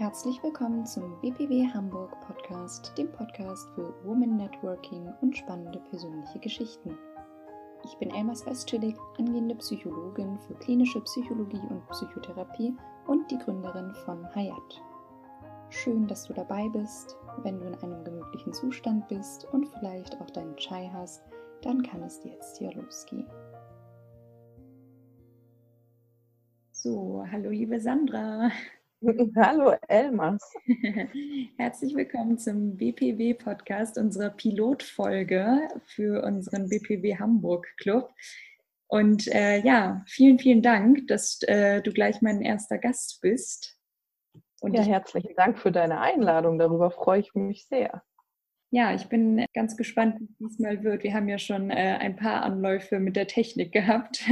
Herzlich willkommen zum BPW Hamburg Podcast, dem Podcast für Women Networking und spannende persönliche Geschichten. Ich bin Elmas Westschillig, angehende Psychologin für klinische Psychologie und Psychotherapie und die Gründerin von Hayat. Schön, dass du dabei bist. Wenn du in einem gemütlichen Zustand bist und vielleicht auch deinen Chai hast, dann kann es jetzt hier losgehen. So, hallo liebe Sandra. Hallo Elmas. Herzlich willkommen zum BPW-Podcast, unserer Pilotfolge für unseren BPW Hamburg Club. Und äh, ja, vielen, vielen Dank, dass äh, du gleich mein erster Gast bist. Und ja, herzlichen Dank für deine Einladung. Darüber freue ich mich sehr. Ja, ich bin ganz gespannt, wie es diesmal wird. Wir haben ja schon äh, ein paar Anläufe mit der Technik gehabt.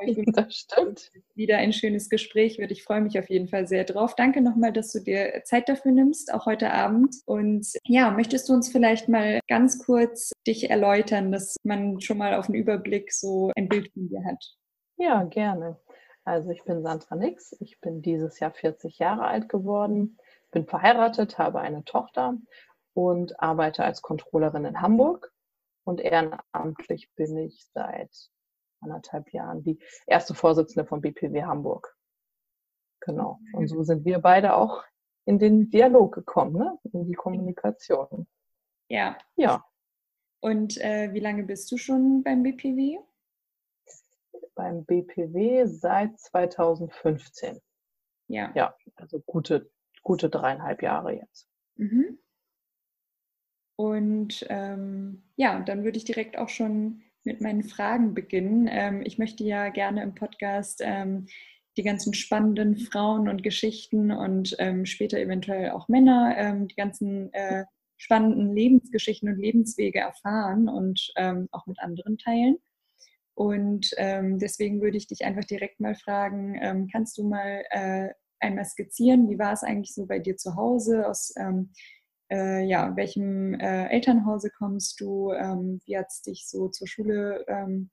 das stimmt. Wieder ein schönes Gespräch wird. Ich freue mich auf jeden Fall sehr drauf. Danke nochmal, dass du dir Zeit dafür nimmst, auch heute Abend. Und ja, möchtest du uns vielleicht mal ganz kurz dich erläutern, dass man schon mal auf den Überblick so ein Bild von dir hat? Ja, gerne. Also ich bin Sandra Nix. Ich bin dieses Jahr 40 Jahre alt geworden, bin verheiratet, habe eine Tochter und arbeite als Controllerin in Hamburg. Und ehrenamtlich bin ich seit anderthalb Jahren die erste Vorsitzende von BPW Hamburg. Genau. Und so sind wir beide auch in den Dialog gekommen, ne? in die Kommunikation. Ja. Ja. Und äh, wie lange bist du schon beim BPW? Beim BPW seit 2015. Ja. Ja, also gute, gute dreieinhalb Jahre jetzt. Mhm. Und ähm, ja, dann würde ich direkt auch schon mit meinen Fragen beginnen. Ähm, ich möchte ja gerne im Podcast ähm, die ganzen spannenden Frauen und Geschichten und ähm, später eventuell auch Männer, ähm, die ganzen äh, spannenden Lebensgeschichten und Lebenswege erfahren und ähm, auch mit anderen teilen. Und ähm, deswegen würde ich dich einfach direkt mal fragen, kannst du mal äh, einmal skizzieren, wie war es eigentlich so bei dir zu Hause? Aus äh, ja, welchem äh, Elternhause kommst du, ähm, wie hat es dich so zur Schule ähm,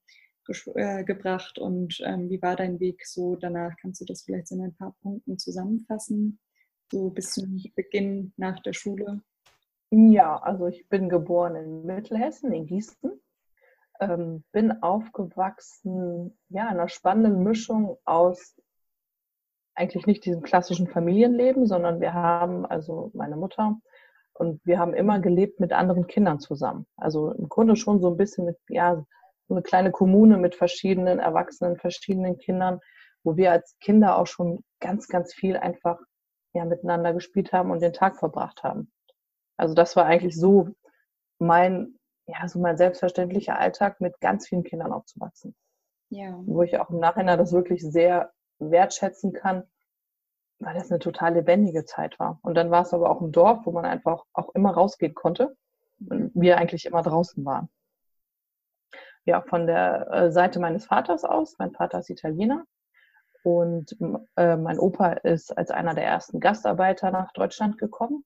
äh, gebracht und ähm, wie war dein Weg so danach? Kannst du das vielleicht so in ein paar Punkten zusammenfassen, so bis zum Beginn nach der Schule? Ja, also ich bin geboren in Mittelhessen, in Gießen. Ähm, bin aufgewachsen, ja, in einer spannenden Mischung aus eigentlich nicht diesem klassischen Familienleben, sondern wir haben, also meine Mutter und wir haben immer gelebt mit anderen Kindern zusammen. Also im Grunde schon so ein bisschen mit, ja, so eine kleine Kommune mit verschiedenen Erwachsenen, verschiedenen Kindern, wo wir als Kinder auch schon ganz, ganz viel einfach ja, miteinander gespielt haben und den Tag verbracht haben. Also das war eigentlich so mein, ja, so mein selbstverständlicher Alltag, mit ganz vielen Kindern aufzuwachsen. Ja. Wo ich auch im Nachhinein das wirklich sehr wertschätzen kann, weil das eine total lebendige Zeit war. Und dann war es aber auch ein Dorf, wo man einfach auch immer rausgehen konnte und wir eigentlich immer draußen waren. Ja, von der äh, Seite meines Vaters aus, mein Vater ist Italiener und äh, mein Opa ist als einer der ersten Gastarbeiter nach Deutschland gekommen.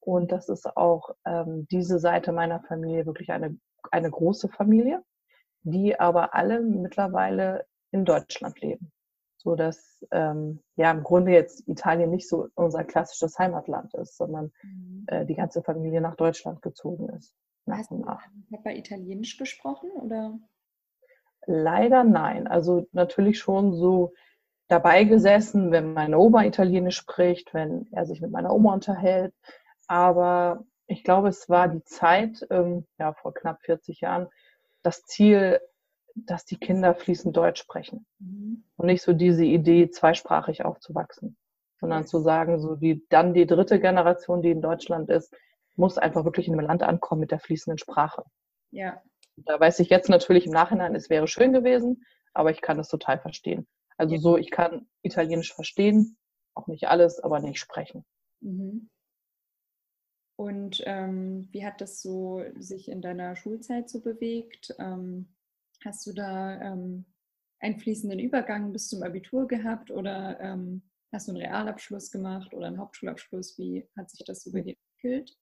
Und das ist auch ähm, diese Seite meiner Familie wirklich eine, eine große Familie, die aber alle mittlerweile in Deutschland leben so dass ähm, ja im Grunde jetzt Italien nicht so unser klassisches Heimatland ist, sondern mhm. äh, die ganze Familie nach Deutschland gezogen ist. Hast nach. Papa Italienisch gesprochen oder? Leider nein. Also natürlich schon so dabei gesessen, wenn meine Oma Italienisch spricht, wenn er sich mit meiner Oma unterhält. Aber ich glaube, es war die Zeit, ähm, ja, vor knapp 40 Jahren, das Ziel, dass die Kinder fließend Deutsch sprechen. Mhm. Und nicht so diese Idee, zweisprachig aufzuwachsen, sondern zu sagen, so wie dann die dritte Generation, die in Deutschland ist, muss einfach wirklich in einem Land ankommen mit der fließenden Sprache. Ja. Da weiß ich jetzt natürlich im Nachhinein, es wäre schön gewesen, aber ich kann es total verstehen. Also so, ich kann Italienisch verstehen, auch nicht alles, aber nicht sprechen. Mhm. Und ähm, wie hat das so sich in deiner Schulzeit so bewegt? Ähm, Hast du da ähm, einen fließenden Übergang bis zum Abitur gehabt oder ähm, hast du einen Realabschluss gemacht oder einen Hauptschulabschluss? Wie hat sich das so bei dir entwickelt?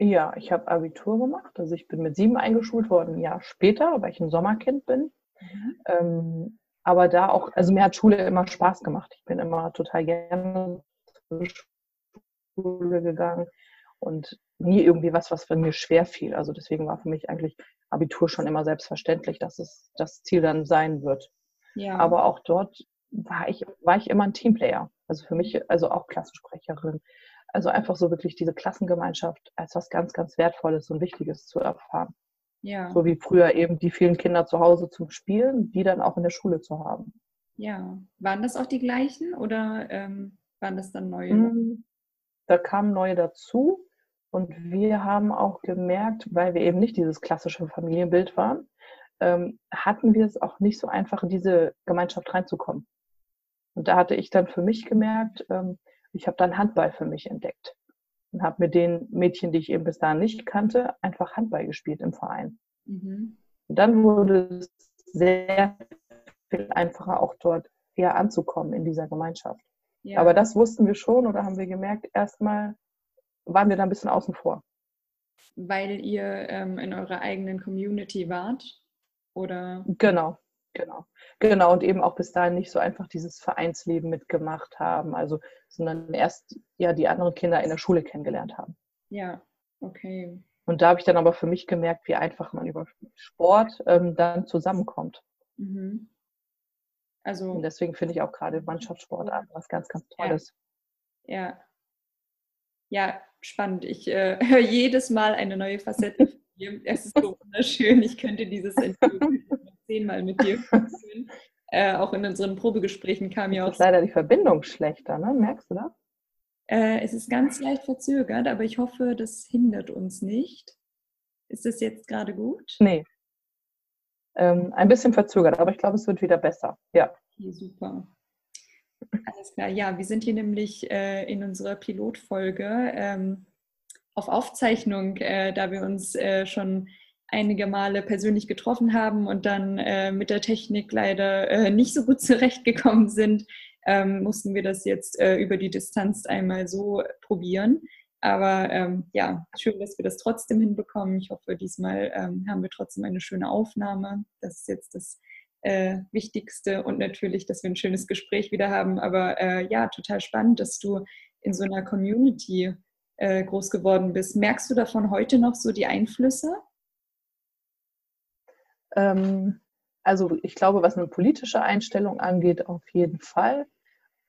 Ja, ich habe Abitur gemacht. Also ich bin mit sieben eingeschult worden, ein Jahr später, weil ich ein Sommerkind bin. Mhm. Ähm, aber da auch, also mir hat Schule immer Spaß gemacht. Ich bin immer total gerne zur Schule gegangen und nie irgendwie was, was mir schwer fiel. Also deswegen war für mich eigentlich Abitur schon immer selbstverständlich, dass es das Ziel dann sein wird. Ja. Aber auch dort war ich, war ich immer ein Teamplayer. Also für mich, also auch Klassensprecherin. Also einfach so wirklich diese Klassengemeinschaft als was ganz, ganz Wertvolles und Wichtiges zu erfahren. Ja. So wie früher eben die vielen Kinder zu Hause zum Spielen, die dann auch in der Schule zu haben. Ja, waren das auch die gleichen oder ähm, waren das dann neue? Mm, da kamen neue dazu und wir haben auch gemerkt, weil wir eben nicht dieses klassische Familienbild waren, ähm, hatten wir es auch nicht so einfach, in diese Gemeinschaft reinzukommen. Und da hatte ich dann für mich gemerkt, ähm, ich habe dann Handball für mich entdeckt und habe mit den Mädchen, die ich eben bis dahin nicht kannte, einfach Handball gespielt im Verein. Mhm. Und dann wurde es sehr viel einfacher, auch dort eher anzukommen in dieser Gemeinschaft. Ja. Aber das wussten wir schon oder haben wir gemerkt, erstmal waren wir da ein bisschen außen vor. Weil ihr ähm, in eurer eigenen Community wart? Oder? Genau, genau. Genau, und eben auch bis dahin nicht so einfach dieses Vereinsleben mitgemacht haben, also, sondern erst ja die anderen Kinder in der Schule kennengelernt haben. Ja, okay. Und da habe ich dann aber für mich gemerkt, wie einfach man über Sport ähm, dann zusammenkommt. Mhm. Also, und deswegen finde ich auch gerade Mannschaftssport was ganz, ganz Tolles. Ja. ja. Ja, spannend. Ich äh, höre jedes Mal eine neue Facette von dir. Es ist so wunderschön. Ich könnte dieses Interview zehnmal mit dir führen. Äh, auch in unseren Probegesprächen kam ja auch. Ist leider die Verbindung schlechter, ne? Merkst du das? Äh, es ist ganz leicht verzögert, aber ich hoffe, das hindert uns nicht. Ist das jetzt gerade gut? Nee. Ähm, ein bisschen verzögert, aber ich glaube, es wird wieder besser. Ja. Okay, super. Alles klar. Ja, wir sind hier nämlich äh, in unserer Pilotfolge ähm, auf Aufzeichnung, äh, da wir uns äh, schon einige Male persönlich getroffen haben und dann äh, mit der Technik leider äh, nicht so gut zurechtgekommen sind, ähm, mussten wir das jetzt äh, über die Distanz einmal so probieren. Aber ähm, ja, schön, dass wir das trotzdem hinbekommen. Ich hoffe, diesmal ähm, haben wir trotzdem eine schöne Aufnahme. Das ist jetzt das äh, Wichtigste und natürlich, dass wir ein schönes Gespräch wieder haben. Aber äh, ja, total spannend, dass du in so einer Community äh, groß geworden bist. Merkst du davon heute noch so die Einflüsse? Ähm, also ich glaube, was eine politische Einstellung angeht, auf jeden Fall.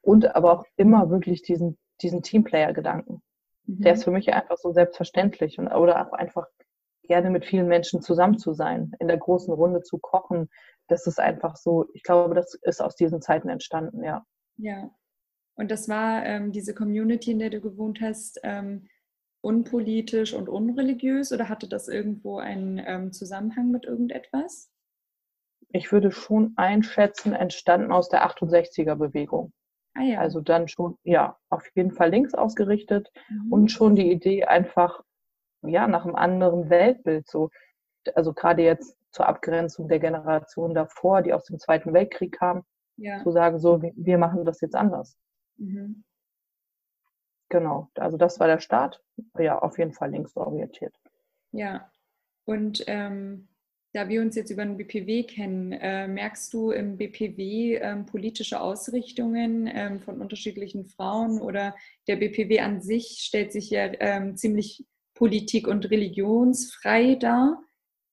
Und aber auch immer wirklich diesen, diesen Teamplayer-Gedanken. Mhm. Der ist für mich einfach so selbstverständlich und oder auch einfach gerne mit vielen Menschen zusammen zu sein, in der großen Runde zu kochen. Das ist einfach so, ich glaube, das ist aus diesen Zeiten entstanden, ja. Ja. Und das war ähm, diese Community, in der du gewohnt hast, ähm, unpolitisch und unreligiös oder hatte das irgendwo einen ähm, Zusammenhang mit irgendetwas? Ich würde schon einschätzen, entstanden aus der 68er-Bewegung. Ah, ja. Also dann schon, ja, auf jeden Fall links ausgerichtet mhm. und schon die Idee einfach, ja, nach einem anderen Weltbild so. Also gerade jetzt zur Abgrenzung der Generation davor, die aus dem Zweiten Weltkrieg kam, ja. zu sagen, so, wir machen das jetzt anders. Mhm. Genau, also das war der Start. Ja, auf jeden Fall linksorientiert. Ja, und ähm, da wir uns jetzt über den BPW kennen, äh, merkst du im BPW ähm, politische Ausrichtungen ähm, von unterschiedlichen Frauen oder der BPW an sich stellt sich ja ähm, ziemlich politik- und religionsfrei dar?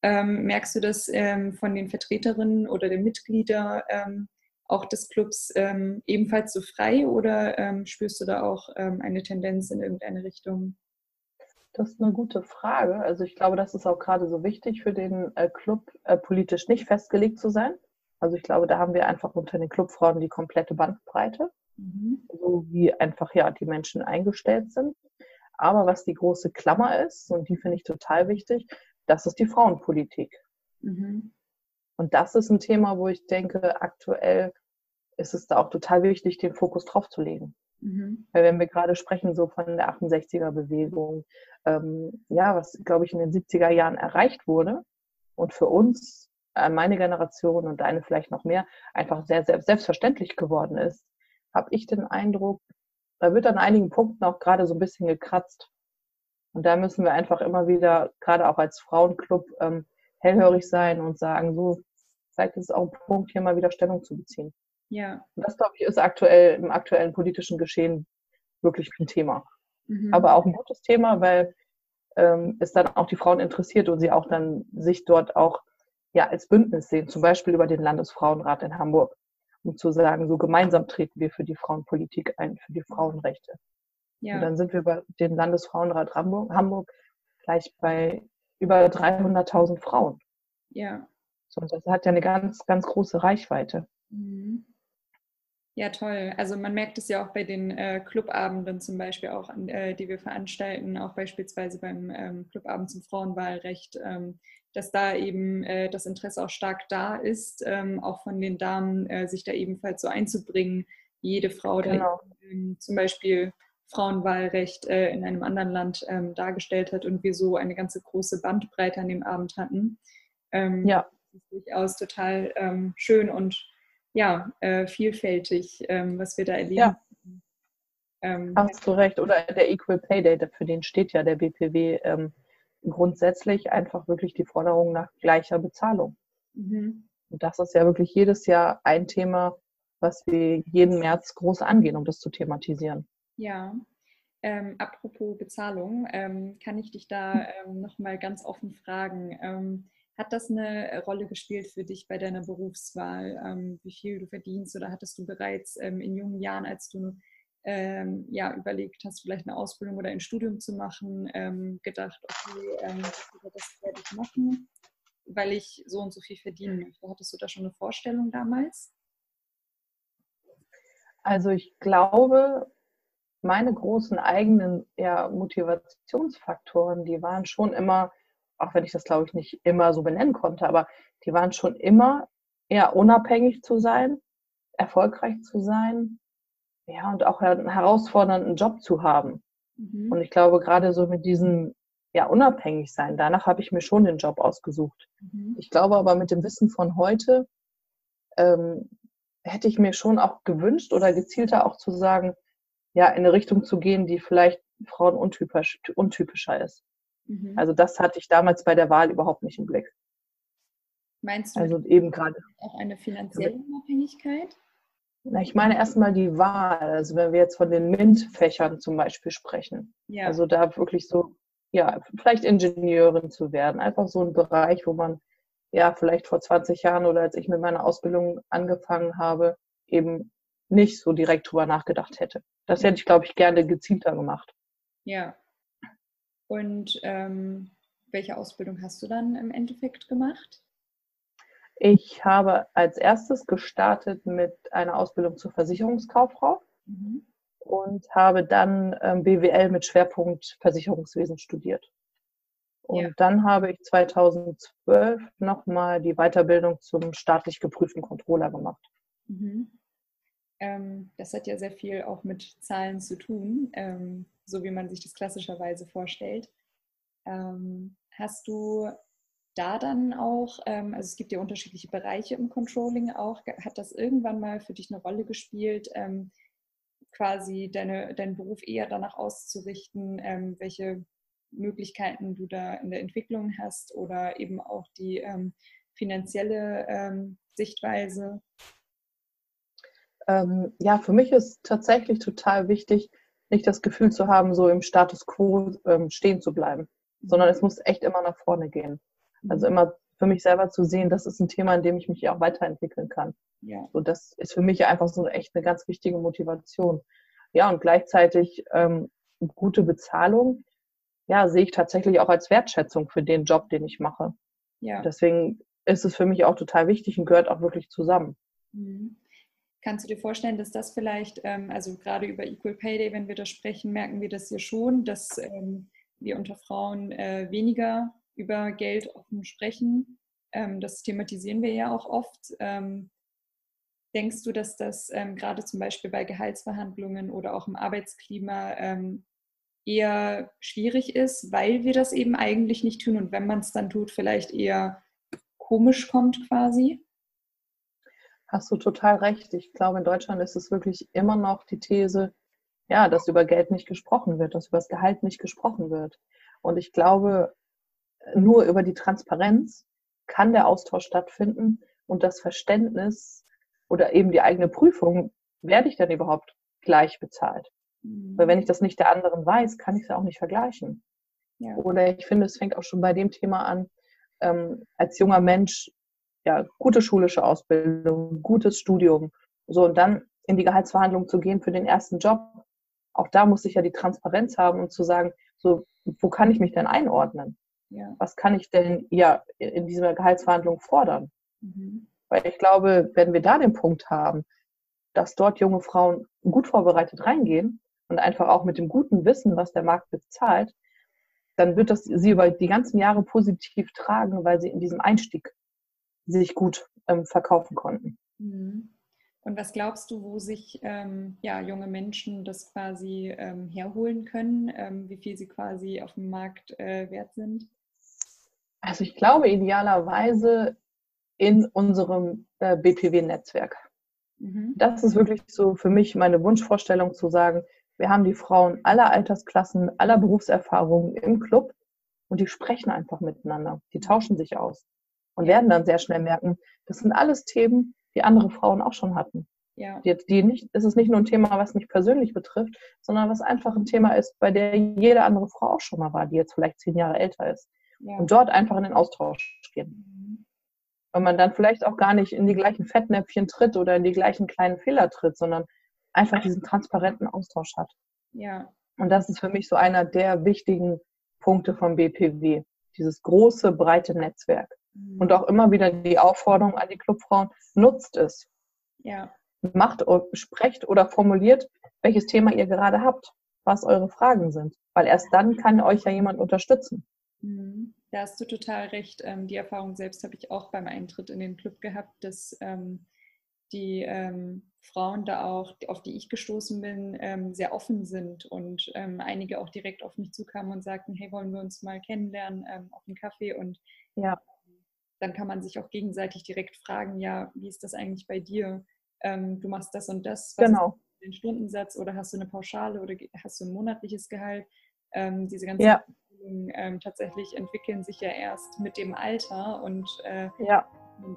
Ähm, merkst du das ähm, von den Vertreterinnen oder den Mitgliedern ähm, auch des Clubs ähm, ebenfalls so frei oder ähm, spürst du da auch ähm, eine Tendenz in irgendeine Richtung? Das ist eine gute Frage. Also ich glaube, das ist auch gerade so wichtig für den äh, Club, äh, politisch nicht festgelegt zu sein. Also ich glaube, da haben wir einfach unter den Clubfrauen die komplette Bandbreite, mhm. so wie einfach ja die Menschen eingestellt sind. Aber was die große Klammer ist, und die finde ich total wichtig, das ist die Frauenpolitik. Mhm. Und das ist ein Thema, wo ich denke, aktuell ist es da auch total wichtig, den Fokus drauf zu legen. Mhm. Weil wenn wir gerade sprechen so von der 68er-Bewegung, ähm, ja, was, glaube ich, in den 70er Jahren erreicht wurde und für uns, äh, meine Generation und deine vielleicht noch mehr, einfach sehr, sehr selbstverständlich geworden ist, habe ich den Eindruck, da wird an einigen Punkten auch gerade so ein bisschen gekratzt. Und da müssen wir einfach immer wieder, gerade auch als Frauenclub, ähm, hellhörig sein und sagen, so, vielleicht ist es auch ein Punkt, hier mal wieder Stellung zu beziehen. Ja. Und das, glaube ich, ist aktuell im aktuellen politischen Geschehen wirklich ein Thema. Mhm. Aber auch ein gutes Thema, weil ähm, es dann auch die Frauen interessiert und sie auch dann sich dort auch ja als Bündnis sehen, zum Beispiel über den Landesfrauenrat in Hamburg, um zu sagen, so gemeinsam treten wir für die Frauenpolitik ein, für die Frauenrechte. Ja. Und dann sind wir über den Landesfrauenrat Hamburg, Hamburg gleich bei über 300.000 Frauen. Ja. So, das hat ja eine ganz, ganz große Reichweite. Mhm. Ja, toll. Also man merkt es ja auch bei den äh, Clubabenden zum Beispiel auch, äh, die wir veranstalten, auch beispielsweise beim ähm, Clubabend zum Frauenwahlrecht, ähm, dass da eben äh, das Interesse auch stark da ist, ähm, auch von den Damen, äh, sich da ebenfalls so einzubringen. Jede Frau, genau. da ähm, zum Beispiel Frauenwahlrecht äh, in einem anderen Land ähm, dargestellt hat und wir so eine ganze große Bandbreite an dem Abend hatten. Ähm, ja. Das ist durchaus total schön und ja, äh, vielfältig, ähm, was wir da erleben. Ja. Ähm, Hast du recht. Oder der Equal Pay Day, für den steht ja der BPW ähm, grundsätzlich einfach wirklich die Forderung nach gleicher Bezahlung. Mhm. Und das ist ja wirklich jedes Jahr ein Thema, was wir jeden März groß angehen, um das zu thematisieren. Ja. Ähm, apropos Bezahlung, ähm, kann ich dich da ähm, nochmal ganz offen fragen. Ähm, hat das eine Rolle gespielt für dich bei deiner Berufswahl, ähm, wie viel du verdienst? Oder hattest du bereits ähm, in jungen Jahren, als du ähm, ja, überlegt hast, vielleicht eine Ausbildung oder ein Studium zu machen, ähm, gedacht, okay, ähm, das werde ich machen, weil ich so und so viel verdienen möchte? Hattest du da schon eine Vorstellung damals? Also ich glaube, meine großen eigenen ja, Motivationsfaktoren, die waren schon immer auch wenn ich das, glaube ich, nicht immer so benennen konnte, aber die waren schon immer eher unabhängig zu sein, erfolgreich zu sein, ja, und auch einen herausfordernden Job zu haben. Mhm. Und ich glaube, gerade so mit diesem, ja, unabhängig sein, danach habe ich mir schon den Job ausgesucht. Mhm. Ich glaube aber mit dem Wissen von heute, ähm, hätte ich mir schon auch gewünscht oder gezielter auch zu sagen, ja, in eine Richtung zu gehen, die vielleicht Frauen untypisch, untypischer ist. Mhm. Also das hatte ich damals bei der Wahl überhaupt nicht im Blick. Meinst du also eben gerade auch eine finanzielle Unabhängigkeit? Na, ich meine erstmal die Wahl. Also wenn wir jetzt von den MINT-Fächern zum Beispiel sprechen. Ja. Also da wirklich so, ja, vielleicht Ingenieurin zu werden. Einfach so ein Bereich, wo man ja vielleicht vor 20 Jahren oder als ich mit meiner Ausbildung angefangen habe, eben nicht so direkt drüber nachgedacht hätte. Das hätte ich, glaube ich, gerne gezielter gemacht. Ja, und ähm, welche Ausbildung hast du dann im Endeffekt gemacht? Ich habe als erstes gestartet mit einer Ausbildung zur Versicherungskauffrau mhm. und habe dann ähm, BWL mit Schwerpunkt Versicherungswesen studiert. Und ja. dann habe ich 2012 nochmal die Weiterbildung zum staatlich geprüften Controller gemacht. Mhm. Ähm, das hat ja sehr viel auch mit Zahlen zu tun. Ähm, so wie man sich das klassischerweise vorstellt. Ähm, hast du da dann auch, ähm, also es gibt ja unterschiedliche Bereiche im Controlling auch, hat das irgendwann mal für dich eine Rolle gespielt, ähm, quasi deine, deinen Beruf eher danach auszurichten, ähm, welche Möglichkeiten du da in der Entwicklung hast oder eben auch die finanzielle ähm, ja, für mich ist tatsächlich total wichtig, nicht das Gefühl zu haben, so im Status quo ähm, stehen zu bleiben, sondern es muss echt immer nach vorne gehen. Also immer für mich selber zu sehen, das ist ein Thema, in dem ich mich auch weiterentwickeln kann. Ja. So, das ist für mich einfach so echt eine ganz wichtige Motivation. Ja, und gleichzeitig ähm, gute Bezahlung, ja, sehe ich tatsächlich auch als Wertschätzung für den Job, den ich mache. Ja. Deswegen ist es für mich auch total wichtig und gehört auch wirklich zusammen. Mhm. Kannst du dir vorstellen, dass das vielleicht, ähm, also gerade über Equal Pay Day, wenn wir das sprechen, merken wir das hier schon, dass ähm, wir unter Frauen äh, weniger über Geld offen sprechen. Ähm, das thematisieren wir ja auch oft. denkst du, dass das gerade zum Beispiel bei Gehaltsverhandlungen oder auch im Arbeitsklima eher schwierig ist, weil wir das eben eigentlich nicht tun und wenn man es dann tut, vielleicht eher komisch kommt quasi? Hast du total recht. Ich glaube, in Deutschland ist es wirklich immer noch die These, ja, dass über Geld nicht gesprochen wird, dass über das Gehalt nicht gesprochen wird. Und ich glaube, nur über die Transparenz kann der Austausch stattfinden und das Verständnis oder eben die eigene Prüfung, werde ich denn überhaupt gleich bezahlt? Mhm. Weil wenn ich das nicht der anderen weiß, kann ich es ja auch nicht vergleichen. Ja. Oder ich finde, es fängt auch schon bei dem Thema an, ähm, als junger Mensch, ja, gute schulische Ausbildung, gutes Studium, so und dann in die Gehaltsverhandlung zu gehen für den ersten Job. Auch da muss ich ja die Transparenz haben und zu sagen, so, wo kann ich mich denn einordnen? Ja. Was kann ich denn ja in dieser Gehaltsverhandlung fordern? Mhm. Weil ich glaube, wenn wir da den Punkt haben, dass dort junge Frauen gut vorbereitet reingehen und einfach auch mit dem guten Wissen, was der Markt bezahlt, dann wird das sie über die ganzen Jahre positiv tragen, weil sie in diesem Einstieg sich gut ähm, verkaufen konnten. Mhm. Und was glaubst du, wo sich ähm, ja, junge Menschen das quasi ähm, herholen können, ähm, wie viel sie quasi auf dem Markt äh, wert sind? Also ich glaube idealerweise in unserem äh, BPW-Netzwerk. Mhm. Das ist wirklich so für mich meine Wunschvorstellung zu sagen, wir haben die Frauen aller Altersklassen, aller Berufserfahrungen im Club und die sprechen einfach miteinander. Die tauschen sich aus und werden dann sehr schnell merken, das sind alles Themen, die andere Frauen auch schon hatten. Ja. Die, die nicht, es ist nicht nur ein Thema, was mich persönlich betrifft, sondern was einfach ein Thema ist, bei der jede andere Frau auch schon mal war, die jetzt vielleicht zehn Jahre älter ist. Ja. Und dort einfach in den Austausch gehen. Mhm. Und man dann vielleicht auch gar nicht in die gleichen Fettnäpfchen tritt oder in die gleichen kleinen Fehler tritt, sondern einfach diesen transparenten Austausch hat. Ja. Und das ist für mich so einer der wichtigen Punkte vom BPW. Dieses große, breite Netzwerk. Und auch immer wieder die Aufforderung an die Clubfrauen, nutzt es. Ja. Macht, sprecht oder formuliert, welches Thema ihr gerade habt, was eure Fragen sind. Weil erst dann kann euch ja jemand unterstützen. Mhm. Da hast du total recht. Ähm, die Erfahrung selbst habe ich auch beim Eintritt in den Club gehabt, dass ähm, die ähm, Frauen da auch, auf die ich gestoßen bin, ähm, sehr offen sind und ähm, einige auch direkt auf mich zukamen und sagten, hey, wollen wir uns mal kennenlernen auf einen Kaffee und ja. Dann kann man sich auch gegenseitig direkt fragen, ja, wie ist das eigentlich bei dir? Ähm, du machst das und das, was genau. ist den Stundensatz oder hast du eine Pauschale oder hast du ein monatliches Gehalt? Ähm, diese ganzen ja. tatsächlich entwickeln sich ja erst mit dem Alter und äh, ja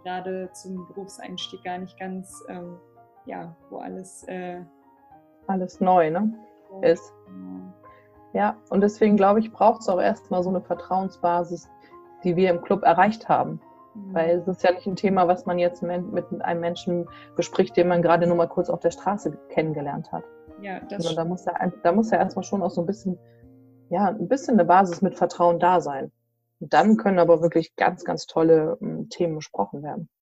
gerade zum Berufseinstieg gar nicht ganz, ähm, ja, wo alles äh, alles neu ne? Ist. Genau. Ja, und deswegen glaube ich, braucht es auch erstmal so eine Vertrauensbasis, die wir im Club erreicht haben. Weil es ist ja nicht ein Thema, was man jetzt mit einem Menschen bespricht, den man gerade nur mal kurz auf der Straße kennengelernt hat. Ja, das Sondern da muss ja, da muss ja erstmal schon auch so ein bisschen, ja, ein bisschen eine Basis mit Vertrauen da sein. Und dann können aber wirklich ganz, ganz tolle ähm, Themen besprochen werden.